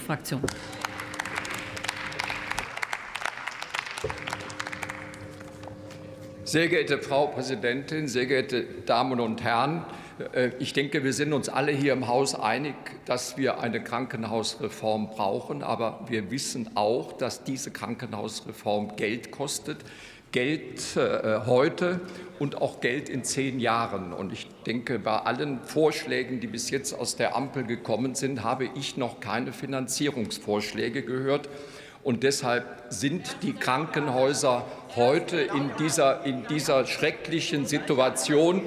Fraktion. Sehr geehrte Frau Präsidentin, sehr geehrte Damen und Herren, äh, ich denke, wir sind uns alle hier im Haus einig, dass wir eine Krankenhausreform brauchen. Aber wir wissen auch, dass diese Krankenhausreform Geld kostet. Geld äh, heute und auch Geld in zehn Jahren. Und ich denke, bei allen Vorschlägen, die bis jetzt aus der Ampel gekommen sind, habe ich noch keine Finanzierungsvorschläge gehört. Und deshalb sind die Krankenhäuser heute in dieser, in dieser schrecklichen Situation.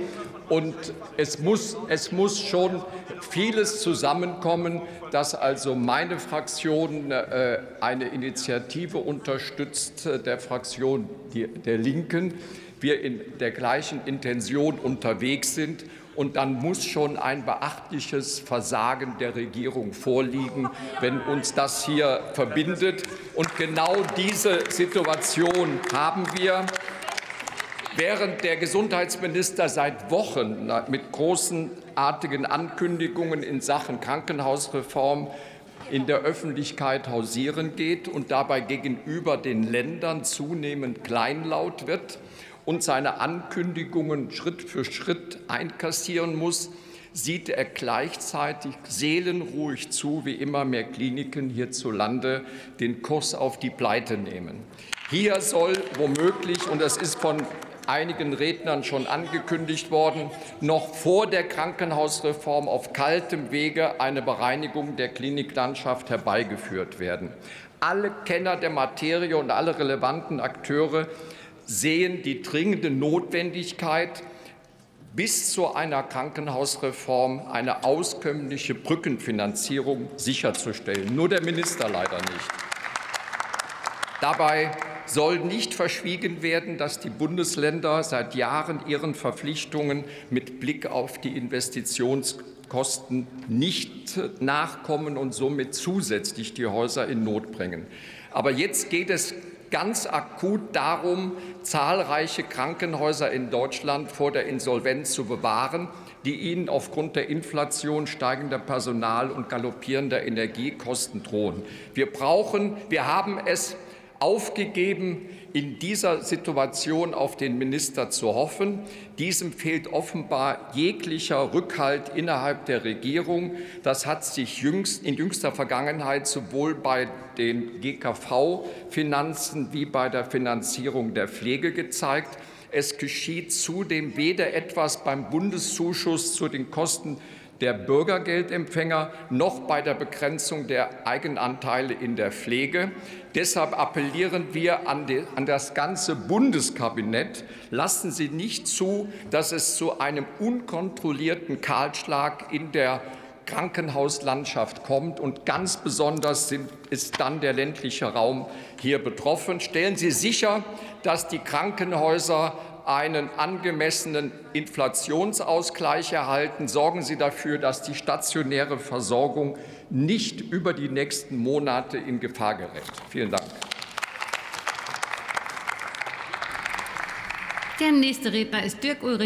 Und es muss, es muss schon vieles zusammenkommen, dass also meine Fraktion äh, eine Initiative unterstützt, äh, der Fraktion der Linken, wir in der gleichen Intention unterwegs sind. Und dann muss schon ein beachtliches Versagen der Regierung vorliegen, wenn uns das hier verbindet. Und genau diese Situation haben wir. Während der Gesundheitsminister seit Wochen mit großenartigen Ankündigungen in Sachen Krankenhausreform in der Öffentlichkeit hausieren geht und dabei gegenüber den Ländern zunehmend kleinlaut wird und seine Ankündigungen Schritt für Schritt einkassieren muss, sieht er gleichzeitig seelenruhig zu, wie immer mehr Kliniken hierzulande den Kurs auf die Pleite nehmen. Hier soll womöglich, und das ist von einigen Rednern schon angekündigt worden, noch vor der Krankenhausreform auf kaltem Wege eine Bereinigung der Kliniklandschaft herbeigeführt werden. Alle Kenner der Materie und alle relevanten Akteure sehen die dringende Notwendigkeit, bis zu einer Krankenhausreform eine auskömmliche Brückenfinanzierung sicherzustellen. Nur der Minister leider nicht. Dabei soll nicht verschwiegen werden, dass die Bundesländer seit Jahren ihren Verpflichtungen mit Blick auf die Investitionskosten nicht nachkommen und somit zusätzlich die Häuser in Not bringen. Aber jetzt geht es ganz akut darum, zahlreiche Krankenhäuser in Deutschland vor der Insolvenz zu bewahren, die ihnen aufgrund der Inflation, steigender Personal- und galoppierender Energiekosten drohen. Wir brauchen, wir haben es aufgegeben, in dieser Situation auf den Minister zu hoffen. Diesem fehlt offenbar jeglicher Rückhalt innerhalb der Regierung. Das hat sich jüngst, in jüngster Vergangenheit sowohl bei den GKV-Finanzen wie bei der Finanzierung der Pflege gezeigt. Es geschieht zudem weder etwas beim Bundeszuschuss zu den Kosten der Bürgergeldempfänger noch bei der Begrenzung der Eigenanteile in der Pflege. Deshalb appellieren wir an, die, an, das ganze Bundeskabinett, lassen Sie nicht zu, dass es zu einem unkontrollierten Kahlschlag in der Krankenhauslandschaft kommt. Und ganz besonders ist dann der ländliche Raum hier betroffen. Stellen Sie sicher, dass die Krankenhäuser einen angemessenen Inflationsausgleich erhalten. Sorgen Sie dafür, dass die stationäre Versorgung nicht über die nächsten Monate in Gefahr gerät. Vielen Dank. Der nächste Redner ist Dirk Ulrich.